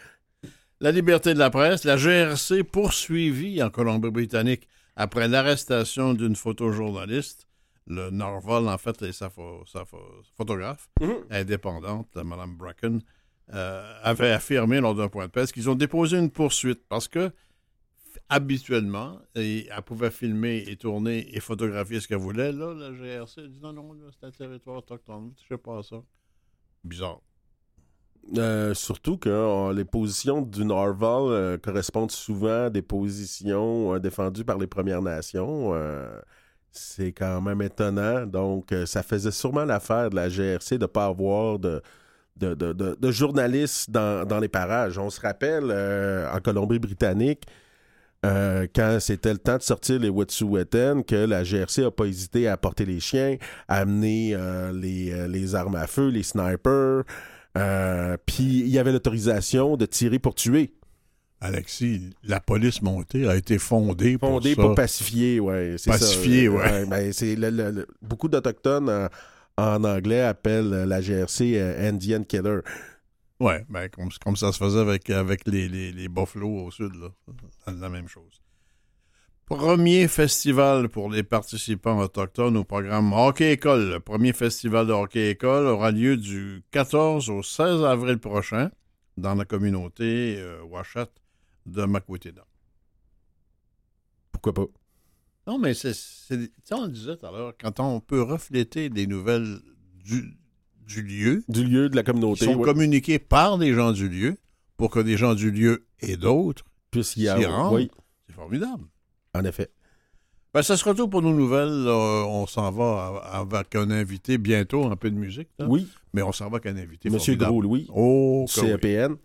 La liberté de la presse, la GRC poursuivie en Colombie-Britannique après l'arrestation d'une photojournaliste. Le Norval, en fait, est sa, photographe mhm. indépendante, Mme Bracken, euh, avait affirmé lors d'un point de presse qu'ils ont déposé une poursuite parce que habituellement, elle pouvait filmer et tourner et photographier ce qu'elle voulait. Là, la GRC dit non, non, c'est un territoire autochtone. Je sais pas ça. Bizarre. Euh, surtout que les positions du Norval euh, correspondent souvent à des positions euh, défendues par les Premières Nations. c'est quand même étonnant. Donc, ça faisait sûrement l'affaire de la GRC de ne pas avoir de, de, journalistes dans, dans, les parages. On se rappelle, en Colombie-Britannique, euh, quand c'était le temps de sortir les Wet'suwet'en, que la GRC n'a pas hésité à porter les chiens, à amener euh, euh, les, armes à feu, les snipers. Puis il y avait l'autorisation de tirer pour tuer. Alexis, la police montée a été fondée pour Fondée pour pacifier, oui. Pacifier, oui. Ben, c'est beaucoup d'Autochtones en, anglais appellent la GRC Indian Killer. Oui, ben, comme, ça se faisait avec, avec les, les, Buffalo au sud, là. La même chose. Premier festival pour les participants autochtones au programme Hockey École. Le premier festival de Hockey École aura lieu du 14 au 16 avril prochain dans la communauté euh, Washat de Makwetida. Pourquoi pas? Non, mais c'est. On le disait tout à l'heure, quand on peut refléter des nouvelles du, du lieu. Du lieu, de la communauté. Sont communiqués par des gens du lieu pour que des gens du lieu et d'autres puissent y aller. Oui. C'est formidable. En effet. Ben, ça sera tout pour nos nouvelles. on s'en va avec un invité bientôt, un peu de musique. Oui. Mais on s'en va avec un invité. Monsieur Gros Louis. Oh, CAPN. chemin,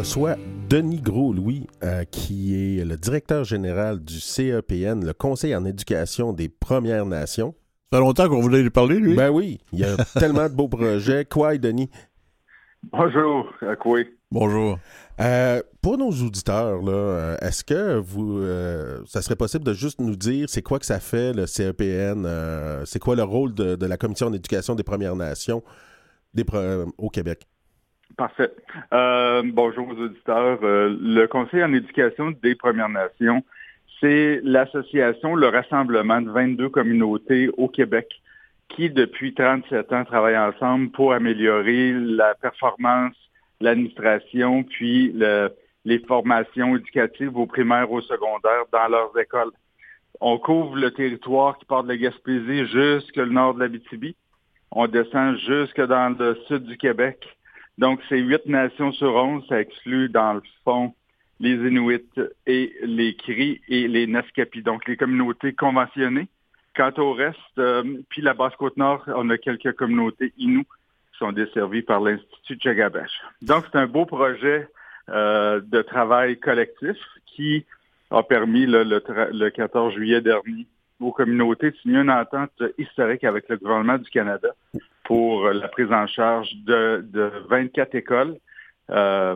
reçoit Denis Gros-Louis, euh, qui est le directeur général du CEPN, le Conseil en éducation des Premières Nations. Ça fait longtemps qu'on voulait lui parler, lui. Ben oui, il y a <laughs> tellement de beaux projets. Quoi, Denis? Bonjour, quoi? Bonjour. Euh, pour nos auditeurs, là, euh, est-ce que vous, ça serait possible de juste nous dire c'est quoi que ça fait le CEPN, c'est quoi le rôle de, la Commission en éducation des Premières Nations des, au Québec? Parfait. Euh, bonjour aux auditeurs. Euh, le Conseil en éducation des Premières Nations, c'est l'association, le rassemblement de 22 communautés au Québec qui, depuis 37 ans, travaillent ensemble pour améliorer la performance, l'administration, puis les formations éducatives aux primaires, aux secondaires dans leurs écoles. On couvre le territoire qui part de la Gaspésie jusque le nord de la BTB. On descend jusque dans le sud du Québec donc, c'est huit nations sur onze. Ça exclut, dans le fond, les Inuits et les Cris et les Naskapi, donc les communautés conventionnées. Quant au reste, euh, puis la Basse-Côte-Nord, on a quelques communautés Inuits qui sont desservies par l'Institut Tchagabash. Donc, c'est un beau projet euh, de travail collectif qui a permis le 14 juillet dernier aux communautés de signer une entente historique avec le gouvernement du Canada pour la prise en charge de, 24 écoles euh,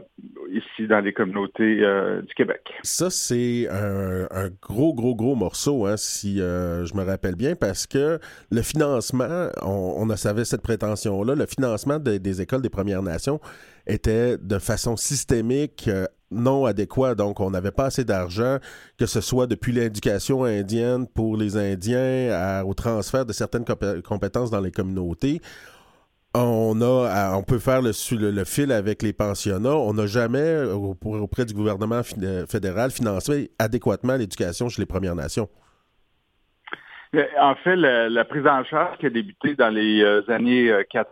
ici dans les communautés euh, du Québec. Ça, c'est un, gros, gros, gros morceau, hein, si euh, je me rappelle bien, parce que le financement, on, a savait cette prétention-là, le financement des écoles des Premières Nations était de façon systémique non adéquat. Donc, on n'avait pas assez d'argent, que ce soit depuis l'éducation indienne pour les Indiens au transfert de certaines compétences dans les communautés. On, peut faire le, fil avec les pensionnats. On n'a jamais, auprès du gouvernement fédéral, financé adéquatement l'éducation chez les Premières Nations. En fait, la, prise en charge qui a débuté dans les euh, années 4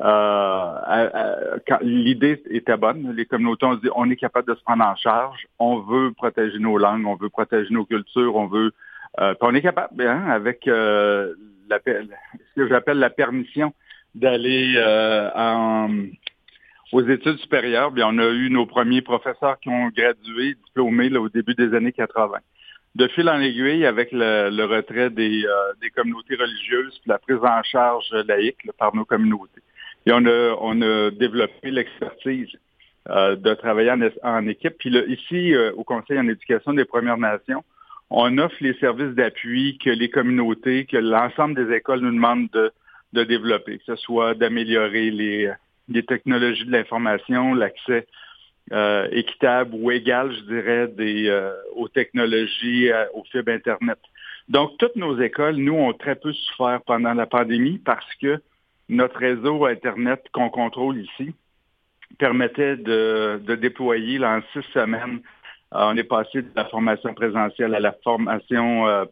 euh, euh, l'idée était bonne. Les communautés ont dit on est capable de se prendre en charge, on veut protéger nos langues, on veut protéger nos cultures, on veut. Euh, on est capable, hein, avec euh, la, ce que j'appelle la permission d'aller euh, aux études supérieures. Bien, on a eu nos premiers professeurs qui ont gradué, diplômés là, au début des années 80 de fil en aiguille avec le, retrait des, des, communautés religieuses, puis la prise en charge laïque par nos communautés. Et on a, on a développé l'expertise euh, de travailler en, équipe. Puis ici, euh, au Conseil en éducation des Premières Nations, on offre les services d'appui que les communautés, que l'ensemble des écoles nous demandent de, de développer, que ce soit d'améliorer les, les technologies de l'information, l'accès euh, équitable ou égal, je dirais, des, aux technologies, aux fibres Internet. Donc, toutes nos écoles, nous, ont très peu souffert pendant la pandémie parce que notre réseau Internet qu'on contrôle ici permettait de, déployer en six semaines. Euh, on est passé de la formation présentielle à la formation euh,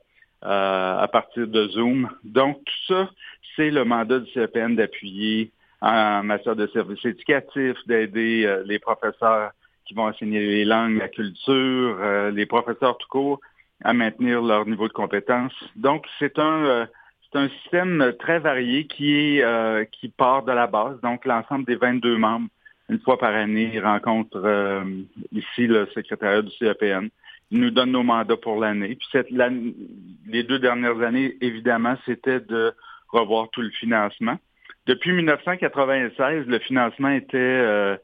euh, à partir de Zoom. Donc, tout ça, c'est le mandat du CEPN d'appuyer en matière de services éducatifs, d'aider les professeurs qui vont enseigner les langues, la culture, les professeurs tout court à maintenir leur niveau de compétence. Donc, c'est un c'est un système très varié qui euh, qui part de la base. Donc, l'ensemble des 22 membres, une fois par année, rencontrent euh, ici le secrétariat du CEPN. Ils nous donnent nos mandats pour l'année. Puis cette, les deux dernières années, évidemment, c'était de revoir tout le financement. Depuis 1996, le financement était euh,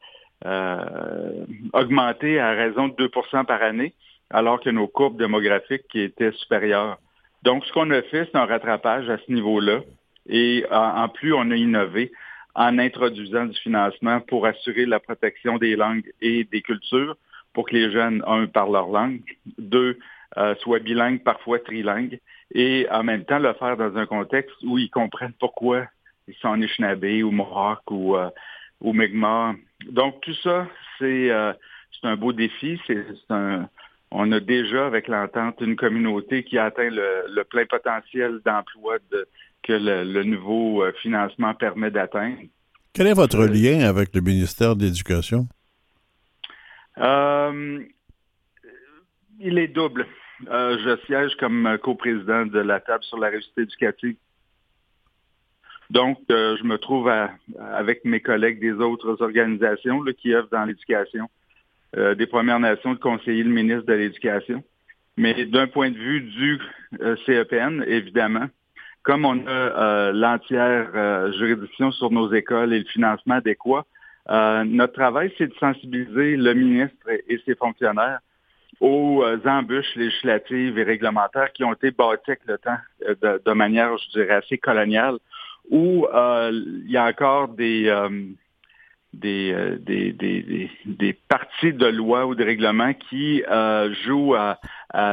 augmenté à raison de 2% par année, alors que nos courbes démographiques étaient supérieures. Donc, ce qu'on a fait, c'est un rattrapage à ce niveau-là. Et en, plus, on a innové en introduisant du financement pour assurer la protection des langues et des cultures pour que les jeunes, un, parlent leur langue, deux, euh, soient bilingues, parfois trilingues, et en même temps le faire dans un contexte où ils comprennent pourquoi ils sont Anishinaabe ou Mohawk ou, euh, ou Mi'kmaq. Donc, tout ça, c'est euh, un beau défi, c'est un, on a déjà, avec l'entente, une communauté qui a atteint le, plein potentiel d'emploi que le, nouveau euh, financement permet d'atteindre. Quel est votre lien avec le ministère de l'Éducation? Euh, il est double. Euh, je siège comme coprésident de la table sur la réussite éducative. Donc, je me trouve avec mes collègues des autres organisations qui œuvrent dans l'éducation des Premières Nations de conseiller le ministre de l'Éducation. Mais d'un point de vue du CEPN, évidemment, comme on a l'entière juridiction sur nos écoles et le financement adéquat, notre travail, c'est de sensibiliser le ministre et ses fonctionnaires aux euh, embûches législatives et réglementaires qui ont été bâties avec le temps euh, de, manière, je dirais, assez coloniale, où euh, il y a encore des, des, des, des, parties de loi ou de règlements qui jouent à,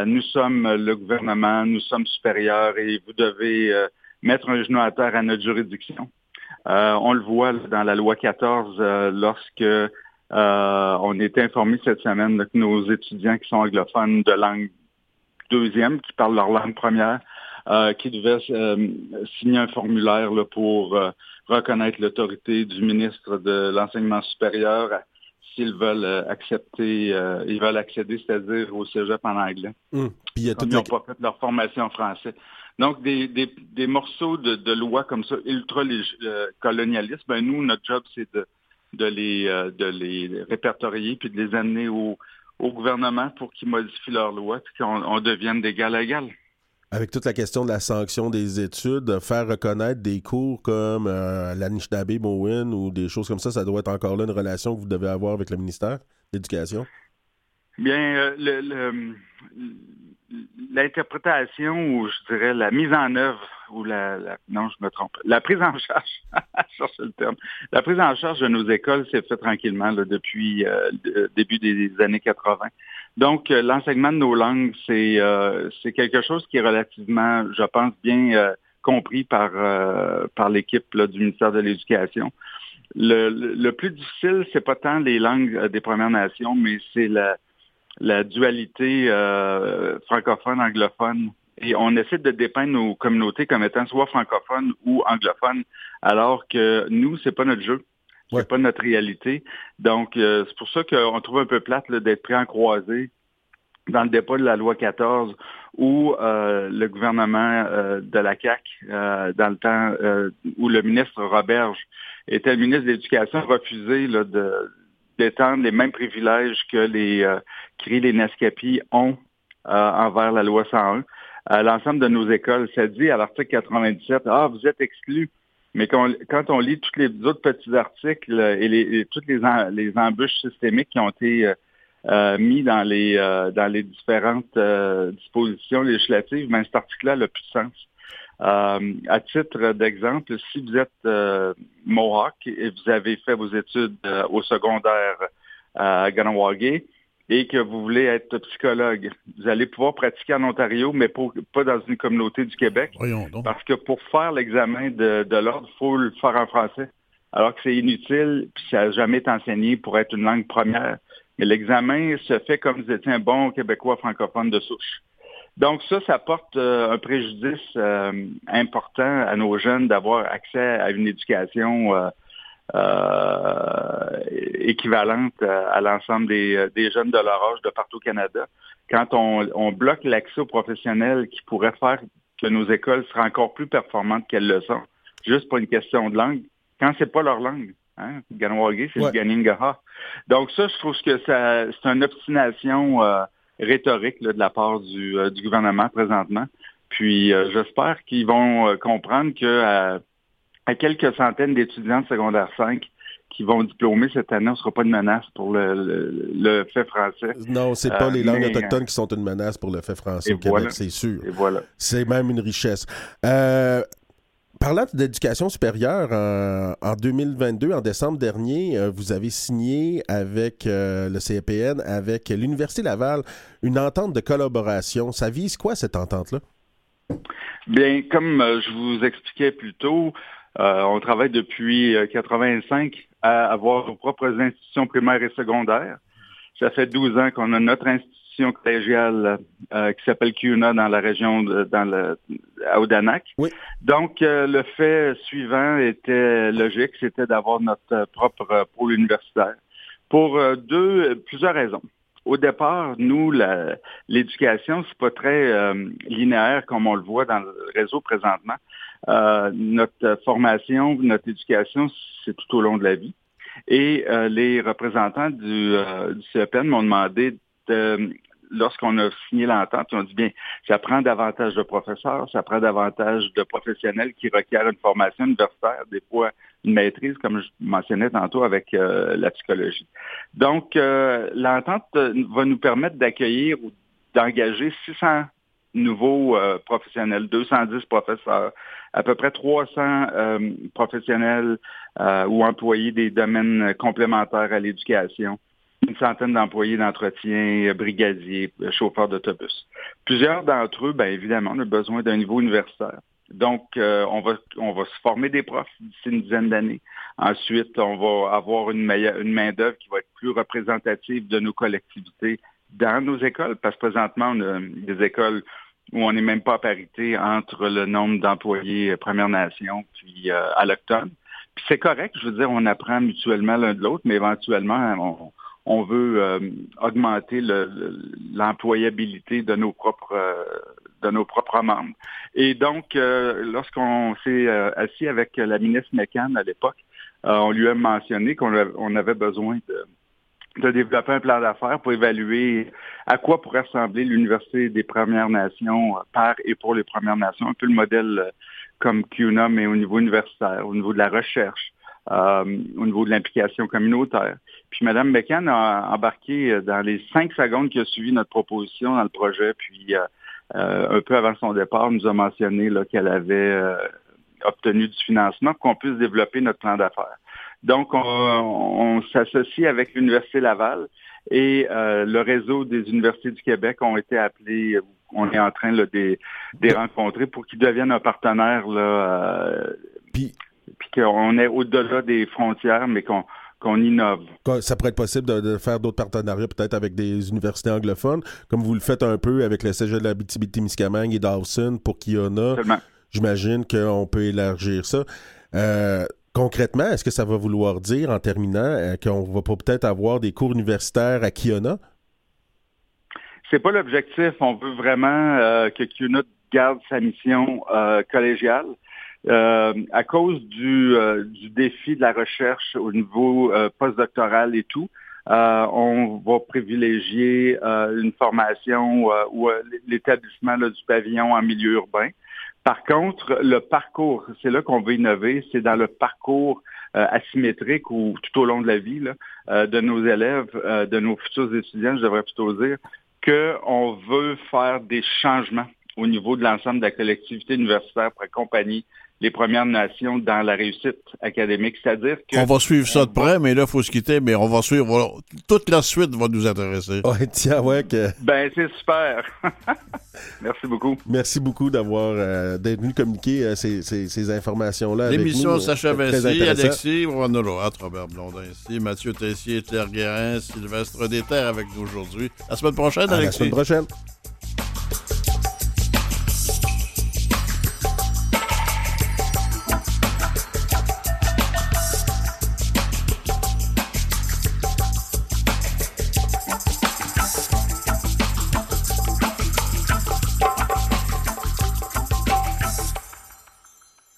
nous sommes le gouvernement, nous sommes supérieurs et vous devez mettre un genou à terre à notre juridiction. on le voit dans la loi 14 lorsque euh, on est informé cette semaine que nos étudiants qui sont anglophones de langue deuxième, qui parlent leur langue première, euh, qui devaient euh, signer un formulaire pour reconnaître l'autorité du ministre de l'enseignement supérieur s'ils veulent accepter, ils veulent accéder, c'est-à-dire au cégep en anglais. Hum. Puis ils n'ont pas fait leur formation en français. Donc, des, des, morceaux de, de loi comme ça, ultra-colonialistes, ben nous, notre job, c'est de de les, euh, de les répertorier puis de les amener au, gouvernement pour qu'ils modifient leur loi puis qu'on devienne d'égal à égal. Avec toute la question de la sanction des études, faire reconnaître des cours comme euh, l'Anishinaabe Mowen ou des choses comme ça, ça doit être encore là une relation que vous devez avoir avec le ministère de l'Éducation? Bien, euh, le, l'interprétation ou je dirais la mise en œuvre ou la, non je me trompe la prise en charge <laughs> je le terme la prise en charge de nos écoles s'est fait tranquillement depuis euh, le début des années 80 donc euh, l'enseignement de nos langues c'est euh, c'est quelque chose qui est relativement je pense bien compris par par l'équipe du ministère de l'Éducation. Le, le, plus difficile c'est pas tant les langues des Premières Nations mais c'est la la dualité euh, francophone-anglophone. Et on essaie de dépeindre nos communautés comme étant soit francophones ou anglophones, alors que nous, c'est pas notre jeu. C'est pas notre réalité. Donc, euh, c'est pour ça qu'on trouve un peu plate d'être pris en croisé dans le dépôt de la loi 14 où euh, le gouvernement de la CAC, dans le temps où le ministre Roberge était le ministre de l'Éducation, refusé là, de d'étendre les mêmes privilèges que les euh, les Nescapi ont euh, envers la loi 101 à l'ensemble de nos écoles. Ça dit à l'article 97, ah, vous êtes exclus. Mais quand, on lit tous les autres petits articles et, les, toutes les, les embûches systémiques qui ont été euh, mis dans les dans les différentes dispositions législatives, mais ben, cet article-là n'a plus de. Euh, à titre d'exemple, si vous êtes euh, Mohawk et vous avez fait vos études euh, au secondaire à Ganawagé et que vous voulez être psychologue, vous allez pouvoir pratiquer en Ontario, mais pas dans une communauté du Québec. Parce que pour faire l'examen de, l'ordre, il faut le faire en français. Alors que c'est inutile, puis ça n'a jamais été enseigné pour être une langue première. Mais l'examen se fait comme vous étiez un bon Québécois francophone de souche. Donc ça, ça porte euh, un préjudice euh, important à nos jeunes d'avoir accès à une éducation euh, équivalente à, l'ensemble des, jeunes de leur âge de partout au Canada. Quand on, bloque l'accès aux professionnels qui pourrait faire que nos écoles seraient encore plus performantes qu'elles le sont, juste pour une question de langue, quand c'est pas leur langue. Hein? c'est le Ganingaha. Donc ça, je trouve que ça, c'est une obstination rhétorique de la part du, euh, du, gouvernement présentement. Puis euh, j'espère qu'ils vont euh, comprendre que à, quelques centaines d'étudiants de secondaire 5 qui vont diplômer cette année, on ne sera pas une menace pour le, le, fait français. Non, c'est pas les langues autochtones qui sont une menace pour le fait français au Québec, c'est sûr. Voilà. C'est même une richesse. Euh, Parlant d'éducation supérieure, en, 2022, en décembre dernier, euh, vous avez signé avec euh, le CEPN, avec l'Université Laval, une entente de collaboration. Ça vise quoi cette entente-là? Bien, comme euh, je vous expliquais plus tôt, on travaille depuis 85 à avoir nos propres institutions primaires et secondaires. Ça fait 12 ans qu'on a notre institution collégiale euh, qui s'appelle CUNA dans la région de, dans le à Odanak. Oui. Donc euh, le fait suivant était logique, c'était d'avoir notre propre pôle universitaire pour euh, deux plusieurs raisons. Au départ, nous, l'éducation, c'est pas très linéaire comme on le voit dans le réseau présentement. notre formation, notre éducation, c'est tout au long de la vie. Et les représentants du, du CEPN m'ont demandé de, lorsqu'on a signé l'entente, on dit bien, ça prend davantage de professeurs, ça prend davantage de professionnels qui requièrent une formation universitaire, des fois une maîtrise, comme je mentionnais tantôt avec euh, la psychologie. Donc, euh, l'entente va nous permettre d'accueillir ou d'engager 600 nouveaux euh, professionnels, 210 professeurs, à peu près 300 professionnels ou employés des domaines complémentaires à l'éducation une centaine d'employés d'entretien, brigadiers, chauffeurs d'autobus. Plusieurs d'entre eux, bien évidemment, ont besoin d'un niveau universitaire. Donc, euh, on, va, on va se former des profs d'ici une dizaine d'années. Ensuite, on va avoir une, une main-d'œuvre qui va être plus représentative de nos collectivités dans nos écoles, parce que présentement, on a des écoles où on n'est même pas à parité entre le nombre d'employés Première Nation puis euh, allochtones. Puis c'est correct, je veux dire, on apprend mutuellement l'un de l'autre, mais éventuellement, on, on veut euh, augmenter l'employabilité de nos propres euh, de nos propres membres. Et donc, euh, lorsqu'on s'est assis avec la ministre McCann à l'époque, on lui a mentionné qu'on avait besoin de, développer un plan d'affaires pour évaluer à quoi pourrait ressembler l'Université des Premières Nations par et pour les Premières Nations, un peu le modèle comme CUNA, mais au niveau universitaire, au niveau de la recherche, au niveau de l'implication communautaire. Puis Mme McCann a embarqué euh, dans les cinq secondes qui a suivi notre proposition dans le projet, puis euh, euh, un peu avant son départ, nous a mentionné qu'elle avait obtenu du financement pour qu'on puisse développer notre plan d'affaires. Donc, on, s'associe avec l'Université Laval et le réseau des universités du Québec ont été appelés, on est en train de les rencontrer pour qu'ils deviennent un partenaire, là, puis qu'on est au-delà des frontières, mais qu'on qu'on innove. Ça pourrait être possible de, faire d'autres partenariats, peut-être avec des universités anglophones, comme vous le faites un peu avec le Cégep de la BTB-Témiscamingue et Dawson pour Kiona. J'imagine qu'on peut élargir ça. Euh, concrètement, est-ce que ça va vouloir dire, en terminant, euh, qu'on va peut-être avoir des cours universitaires à Kiona? C'est pas l'objectif. On veut vraiment euh, que Kiona garde sa mission collégiale. Euh, à cause du, euh, du, défi de la recherche au niveau euh, postdoctoral et tout, on va privilégier une formation ou l'établissement du pavillon en milieu urbain. Par contre, le parcours, c'est là qu'on veut innover, c'est dans le parcours asymétrique ou tout au long de la vie là, de nos élèves, de nos futurs étudiants, je devrais plutôt dire, qu'on veut faire des changements au niveau de l'ensemble de la collectivité universitaire pour accompagner les Premières Nations dans la réussite académique. C'est-à-dire que. On va suivre ça de près, mais là, il faut se quitter, mais on va suivre. toute la suite va nous intéresser. Ouais, tiens, ouais. Que... Ben, c'est super. <laughs> Merci beaucoup. Merci beaucoup d'avoir euh, d'être venu communiquer euh, ces, ces, informations-là. L'émission s'achève ainsi. Alexis Robert Blondin ici, Mathieu Tessier, Claire Guérin, Sylvestre Déterre avec nous aujourd'hui. La semaine prochaine, Alexis. la semaine prochaine.